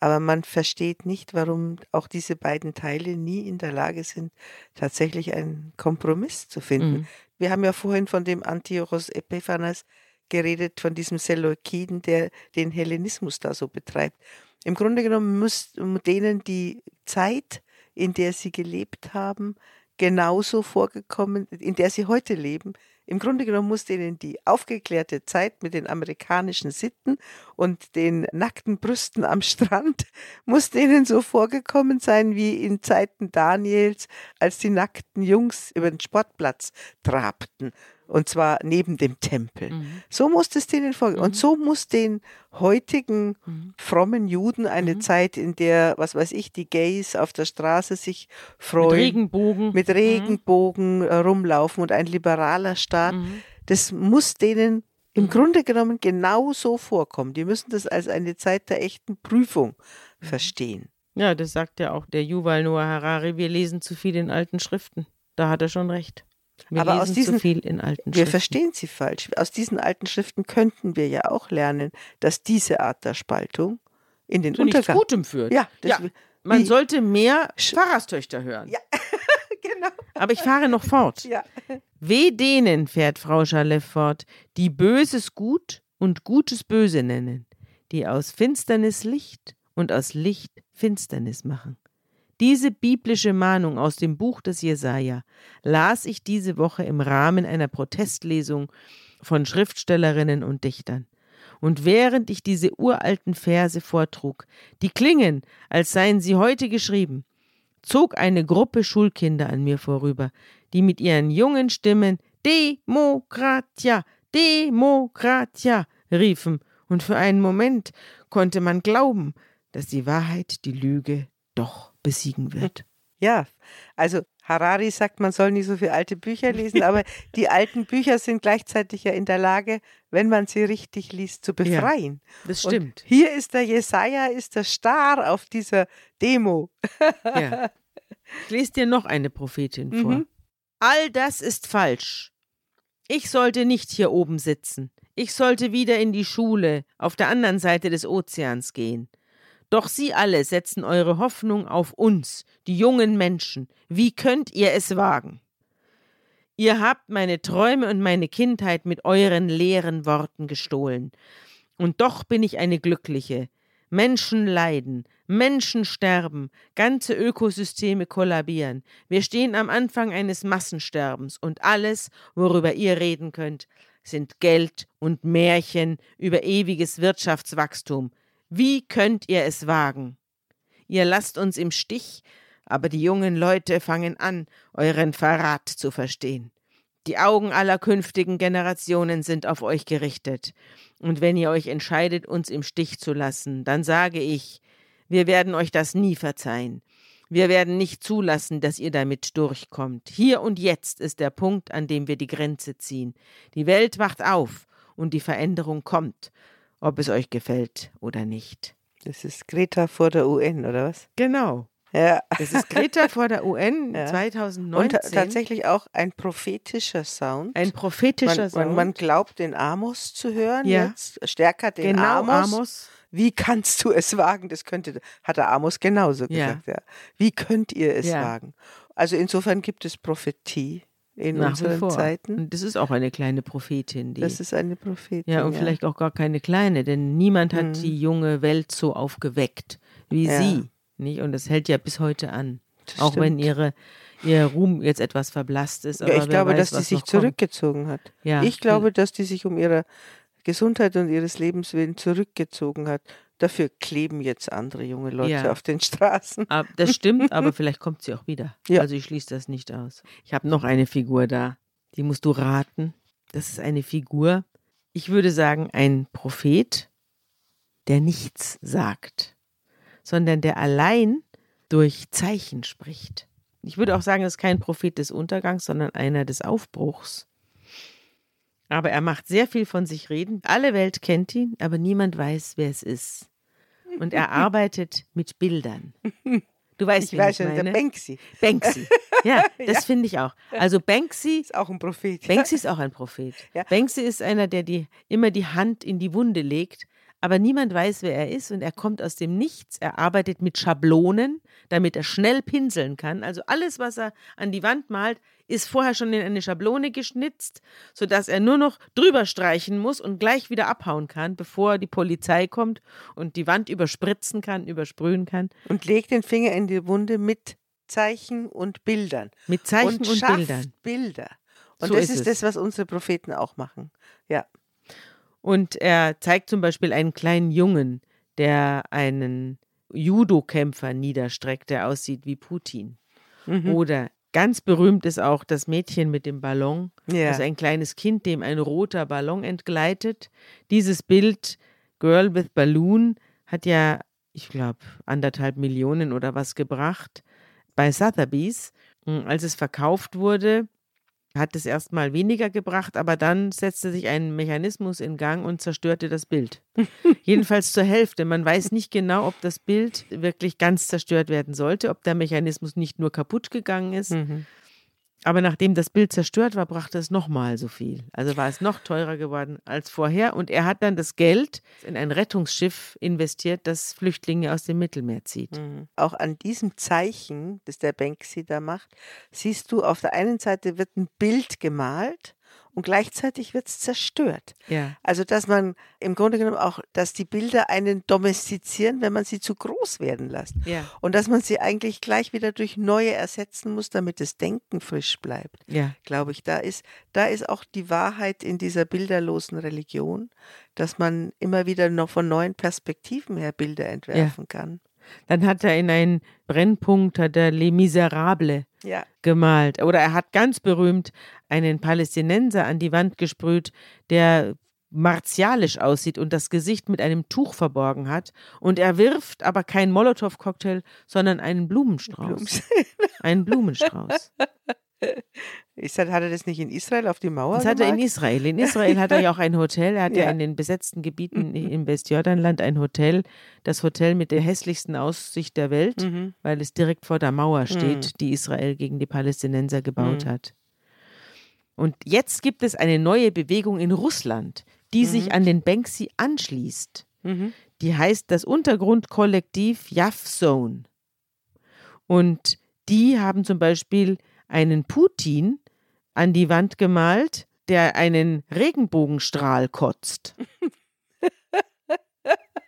aber man versteht nicht, warum auch diese beiden Teile nie in der Lage sind, tatsächlich einen Kompromiss zu finden. Mhm. Wir haben ja vorhin von dem Antiochos Epiphanes geredet, von diesem Seleukiden, der den Hellenismus da so betreibt. Im Grunde genommen muss denen die Zeit, in der sie gelebt haben, genauso vorgekommen, in der sie heute leben, im Grunde genommen muss denen die aufgeklärte Zeit mit den amerikanischen Sitten und den nackten Brüsten am Strand, muss denen so vorgekommen sein wie in Zeiten Daniels, als die nackten Jungs über den Sportplatz trabten und zwar neben dem Tempel. Mhm. So muss es denen vorgehen. Mhm. Und so muss den heutigen mhm. frommen Juden eine mhm. Zeit, in der, was weiß ich, die Gays auf der Straße sich freuen. Mit Regenbogen. Mit mhm. Regenbogen äh, rumlaufen und ein liberaler Staat. Mhm. Das muss denen im Grunde genommen genauso vorkommen. Die müssen das als eine Zeit der echten Prüfung verstehen. Ja, das sagt ja auch der Yuval Noah Harari. Wir lesen zu viel in alten Schriften. Da hat er schon recht. Wir Aber aus diesen, viel in alten wir verstehen sie falsch. Aus diesen alten Schriften könnten wir ja auch lernen, dass diese Art der Spaltung in den Zu Untergang Gutem führt. Ja, ja. man sollte mehr Pfarrerstöchter hören. Ja, genau. Aber ich fahre noch fort. Ja. Weh denen, fährt Frau Schaleff fort, die Böses gut und Gutes böse nennen, die aus Finsternis Licht und aus Licht Finsternis machen. Diese biblische Mahnung aus dem Buch des Jesaja las ich diese Woche im Rahmen einer Protestlesung von Schriftstellerinnen und Dichtern. Und während ich diese uralten Verse vortrug, die klingen, als seien sie heute geschrieben, zog eine Gruppe Schulkinder an mir vorüber, die mit ihren jungen Stimmen Demokratia, Demokratia riefen, und für einen Moment konnte man glauben, dass die Wahrheit die Lüge doch besiegen wird. Ja, also Harari sagt, man soll nicht so viele alte Bücher lesen, aber die alten Bücher sind gleichzeitig ja in der Lage, wenn man sie richtig liest, zu befreien. Ja, das stimmt. Und hier ist der Jesaja, ist der Star auf dieser Demo. Ja. Ich lese dir noch eine Prophetin vor. Mhm. All das ist falsch. Ich sollte nicht hier oben sitzen. Ich sollte wieder in die Schule auf der anderen Seite des Ozeans gehen. Doch Sie alle setzen eure Hoffnung auf uns, die jungen Menschen. Wie könnt ihr es wagen? Ihr habt meine Träume und meine Kindheit mit euren leeren Worten gestohlen. Und doch bin ich eine Glückliche. Menschen leiden, Menschen sterben, ganze Ökosysteme kollabieren. Wir stehen am Anfang eines Massensterbens und alles, worüber ihr reden könnt, sind Geld und Märchen über ewiges Wirtschaftswachstum. Wie könnt ihr es wagen? Ihr lasst uns im Stich, aber die jungen Leute fangen an, euren Verrat zu verstehen. Die Augen aller künftigen Generationen sind auf euch gerichtet. Und wenn ihr euch entscheidet, uns im Stich zu lassen, dann sage ich, wir werden euch das nie verzeihen. Wir werden nicht zulassen, dass ihr damit durchkommt. Hier und jetzt ist der Punkt, an dem wir die Grenze ziehen. Die Welt wacht auf und die Veränderung kommt. Ob es euch gefällt oder nicht. Das ist Greta vor der UN, oder was? Genau. Ja. Das ist Greta vor der UN ja. 2019. Und tatsächlich auch ein prophetischer Sound. Ein prophetischer man, Sound. Man, man, glaubt, den Amos zu hören ja. jetzt. Stärker den genau, Amos. Amos. Wie kannst du es wagen? Das könnte, hat der Amos genauso gesagt. Ja. Wie könnt ihr es wagen? Also insofern gibt es Prophetie in Nach unseren vor. Zeiten. Und das ist auch eine kleine Prophetin. Die, das ist eine Prophetin. Ja, und ja. vielleicht auch gar keine kleine, denn niemand hat Mhm. die junge Welt so aufgeweckt wie Ja. sie. Nicht? Und das hält ja bis heute an. Das auch wenn stimmt. ihre, ihr Ruhm jetzt etwas verblasst ist. Aber Ja, ich glaube, weiß, dass die sich noch kommt. zurückgezogen hat. Ja. Ich glaube, dass die sich um ihre Gesundheit und ihres Lebens willen zurückgezogen hat. Dafür kleben jetzt andere junge Leute Ja. auf den Straßen. Ab- Das stimmt, aber vielleicht kommt sie auch wieder. Ja. Also ich schließe das nicht aus. Ich habe noch eine Figur da. Die musst du raten. Das ist eine Figur, ich würde sagen, ein Prophet, der nichts sagt, sondern der allein durch Zeichen spricht. Ich würde auch sagen, es ist kein Prophet des Untergangs, sondern einer des Aufbruchs. Aber er macht sehr viel von sich reden. Alle Welt kennt ihn, aber niemand weiß, wer es ist. Und er arbeitet mit Bildern. Du weißt, Ich weiß ich schon, der. Banksy Banksy. Ja, das Ja. finde ich auch. Also Banksy, ist auch ein Prophet. Banksy ist auch ein Prophet. Ja. Banksy ist einer, der die, immer die Hand in die Wunde legt, aber niemand weiß, wer er ist und er kommt aus dem Nichts. Er arbeitet mit Schablonen, damit er schnell pinseln kann. Also alles, was er an die Wand malt, ist vorher schon in eine Schablone geschnitzt, sodass er nur noch drüber streichen muss und gleich wieder abhauen kann, bevor die Polizei kommt und die Wand überspritzen kann, übersprühen kann. Und legt den Finger in die Wunde mit Zeichen und Bildern. Mit Zeichen und, und, Bildern. Bilder. Und So das ist ist, das, was unsere Propheten auch machen. Ja. Und er zeigt zum Beispiel einen kleinen Jungen, der einen Judo-Kämpfer niederstreckt, der aussieht wie Putin. Mhm. Oder ganz berühmt ist auch das Mädchen mit dem Ballon, ja. also ein kleines Kind, dem ein roter Ballon entgleitet. Dieses Bild, Girl with Balloon, hat ja, ich glaube, anderthalb Millionen oder was gebracht bei Sotheby's. Als es verkauft wurde, hat es erstmal weniger gebracht, aber dann setzte sich ein Mechanismus in Gang und zerstörte das Bild. Jedenfalls zur Hälfte. Man weiß nicht genau, ob das Bild wirklich ganz zerstört werden sollte, ob der Mechanismus nicht nur kaputt gegangen ist. Mhm. Aber nachdem das Bild zerstört war, brachte es nochmal so viel. Also war es noch teurer geworden als vorher. Und er hat dann das Geld in ein Rettungsschiff investiert, das Flüchtlinge aus dem Mittelmeer zieht. Mhm. Auch an diesem Zeichen, das der Banksy da macht, siehst du, auf der einen Seite wird ein Bild gemalt und gleichzeitig wird es zerstört. Ja. Also, dass man im Grunde genommen auch, dass die Bilder einen domestizieren, wenn man sie zu groß werden lässt. Ja. Und dass man sie eigentlich gleich wieder durch neue ersetzen muss, damit das Denken frisch bleibt. Ja. Glaube ich, da ist, da ist auch die Wahrheit in dieser bilderlosen Religion, dass man immer wieder noch von neuen Perspektiven her Bilder entwerfen kann. Dann hat er in einen Brennpunkt, hat er Les Miserables Ja. gemalt. Oder er hat ganz berühmt einen Palästinenser an die Wand gesprüht, der martialisch aussieht und das Gesicht mit einem Tuch verborgen hat. Und er wirft aber keinen Molotow-Cocktail, sondern einen Blumenstrauß. Einen Blumenstrauß. Sag, hat er das nicht in Israel auf die Mauer Das hat er in? Israel. In Israel hat er ja auch ein Hotel. Er hat ja, Ja. in den besetzten Gebieten im Westjordanland ein Hotel. Das Hotel mit der hässlichsten Aussicht der Welt, Mhm. weil es direkt vor der Mauer steht, die Israel gegen die Palästinenser gebaut Mhm. hat. Und jetzt gibt es eine neue Bewegung in Russland, die sich an den Banksy anschließt. Mhm. Die heißt das Untergrundkollektiv Yavzone. Und die haben zum Beispiel einen Putin an die Wand gemalt, der einen Regenbogenstrahl kotzt.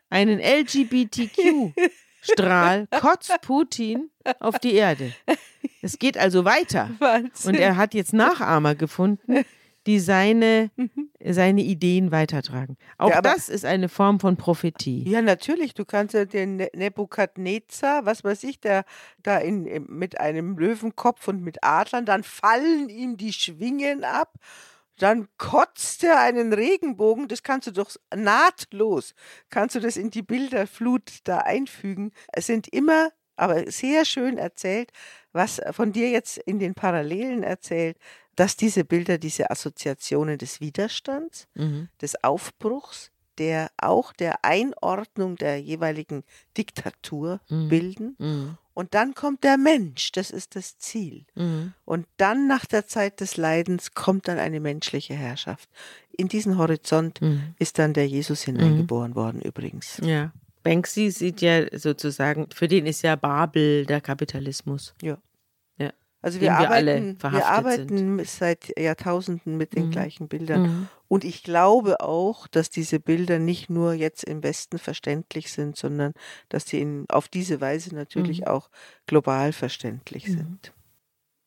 einen LGBTQ-Strahl kotzt Putin auf die Erde. Es geht also weiter. Wahnsinn. Und er hat jetzt Nachahmer gefunden, die seine, seine Ideen weitertragen. Auch Ja, das ist eine Form von Prophetie. ja, natürlich. Du kannst ja den Ne- Nebukadnezar, was weiß ich, der da in, mit einem Löwenkopf und mit Adlern, dann fallen ihm die Schwingen ab. Dann kotzt er einen Regenbogen, das kannst du doch nahtlos, kannst du das in die Bilderflut da einfügen. Es sind immer, aber sehr schön erzählt, was von dir jetzt in den Parallelen erzählt, dass diese Bilder diese Assoziationen des Widerstands, Mhm. des Aufbruchs, der auch der Einordnung der jeweiligen Diktatur mhm. bilden. Mhm. Und dann kommt der Mensch, das ist das Ziel. Mhm. Und dann nach der Zeit des Leidens kommt dann eine menschliche Herrschaft. In diesen Horizont mhm. ist dann der Jesus hineingeboren worden übrigens. Ja. Banksy sieht ja sozusagen, für den ist ja Babel der Kapitalismus. Ja. ja. Also wir arbeiten, wir, wir arbeiten sind. seit Jahrtausenden mit den mhm. gleichen Bildern. Mhm. Und ich glaube auch, dass diese Bilder nicht nur jetzt im Westen verständlich sind, sondern dass sie in, auf diese Weise natürlich mhm. auch global verständlich mhm. sind.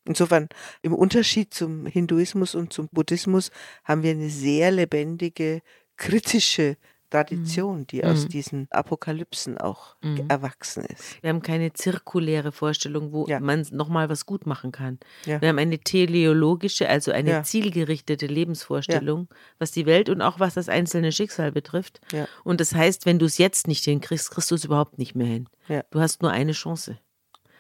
Insofern, im Unterschied zum Hinduismus und zum Buddhismus haben wir eine sehr lebendige, kritische Tradition, die mhm. aus diesen Apokalypsen auch mhm. erwachsen ist. Wir haben keine zirkuläre Vorstellung, wo ja. man nochmal was gut machen kann. Ja. Wir haben eine teleologische, also eine ja. zielgerichtete Lebensvorstellung, was die Welt und auch was das einzelne Schicksal betrifft. Und das heißt, wenn du es jetzt nicht hinkriegst, kriegst du es überhaupt nicht mehr hin. Du hast nur eine Chance.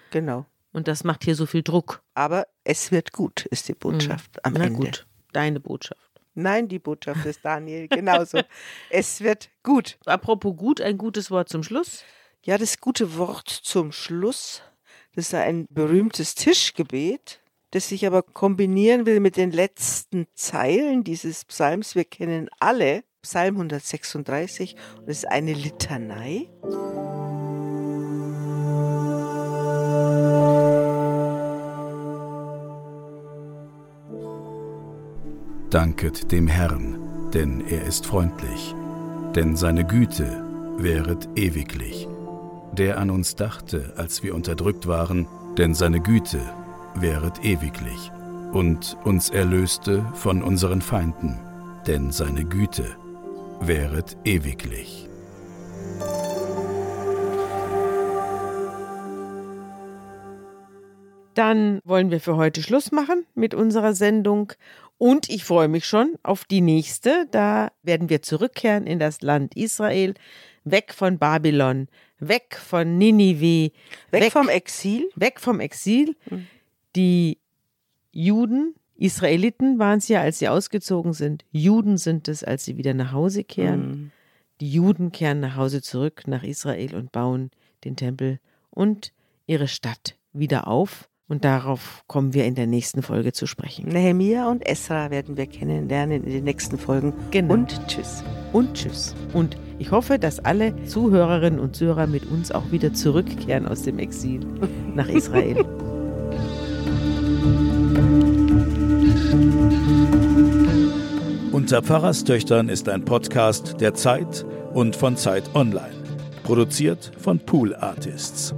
Genau. Und das macht hier so viel Druck. Aber es wird gut, ist die Botschaft mhm. am Na Ende. Gut, deine Botschaft. Nein, die Botschaft ist Daniel, genauso. es wird gut. Apropos gut, ein gutes Wort zum Schluss. Ja, das gute Wort zum Schluss, das ist ein berühmtes Tischgebet, das sich aber kombinieren will mit den letzten Zeilen dieses Psalms. Wir kennen alle Psalm 136 und es ist eine Litanei. Danket dem Herrn, denn er ist freundlich, denn seine Güte wäret ewiglich. Der an uns dachte, als wir unterdrückt waren, denn seine Güte wäret ewiglich. Und uns erlöste von unseren Feinden, denn seine Güte wäret ewiglich. Dann wollen wir für heute Schluss machen mit unserer Sendung und ich freue mich schon auf die nächste. Da werden wir zurückkehren in das Land Israel, weg von Babylon, weg von Ninive, weg, weg vom Exil. Weg vom Exil. Mhm. Die Juden, Israeliten waren es ja, als sie ausgezogen sind. Juden sind es, als sie wieder nach Hause kehren. Mhm. Die Juden kehren nach Hause zurück, nach Israel und bauen den Tempel und ihre Stadt wieder auf. Und darauf kommen wir in der nächsten Folge zu sprechen. Nehemia und Esra werden wir kennenlernen in den nächsten Folgen. Genau. Und tschüss. Und tschüss. Und ich hoffe, dass alle Zuhörerinnen und Zuhörer mit uns auch wieder zurückkehren aus dem Exil nach Israel. Unter Pfarrerstöchtern ist ein Podcast der Zeit und von Zeit Online. Produziert von Pool Artists.